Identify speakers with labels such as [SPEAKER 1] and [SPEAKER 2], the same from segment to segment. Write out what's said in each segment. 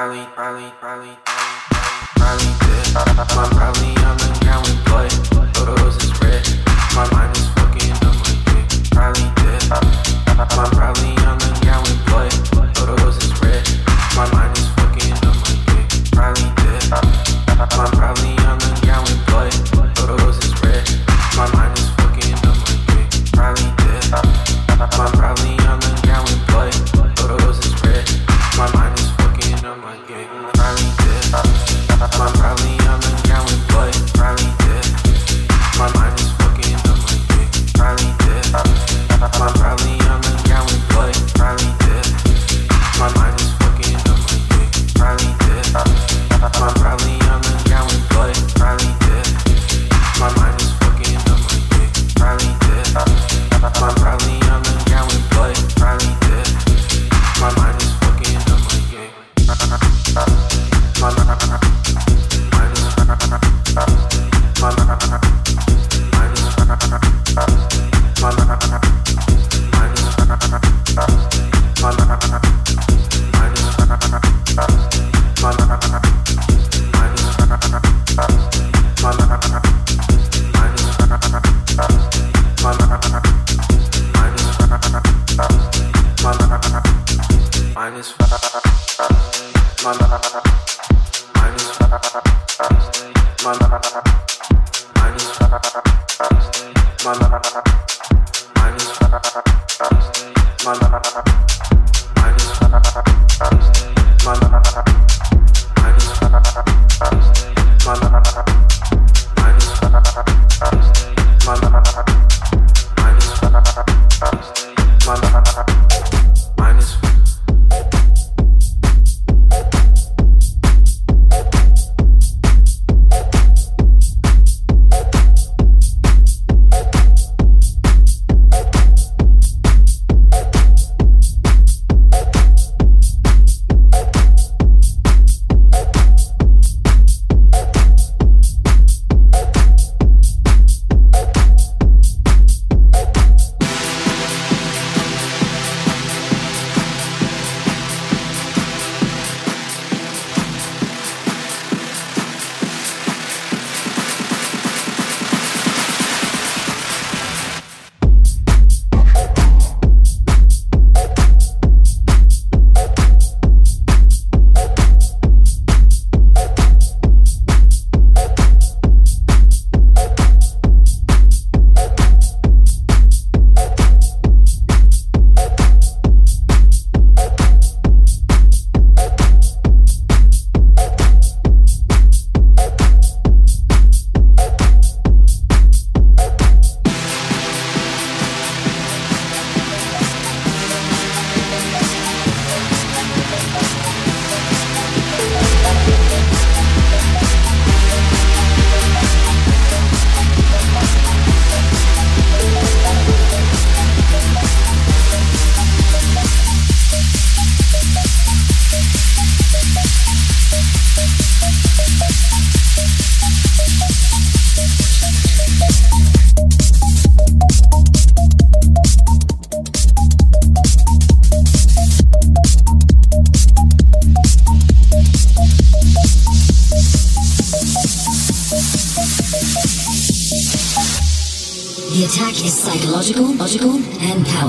[SPEAKER 1] probably, probably, probably, probably, probably good. I'm probably on the ground with blood.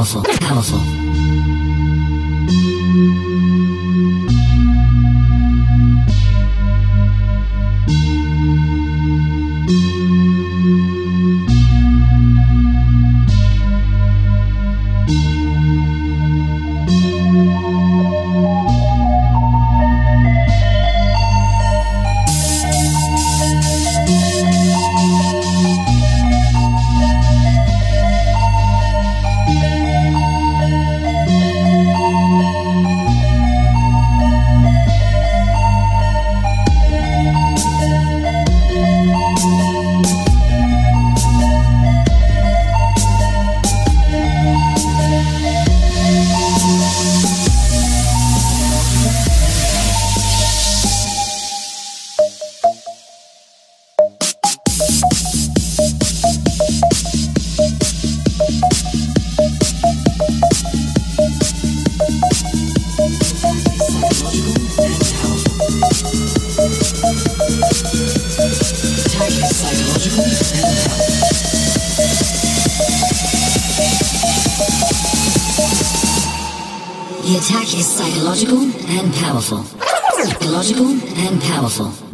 [SPEAKER 1] そ
[SPEAKER 2] うそう。Psychological and powerful. Psychological and powerful.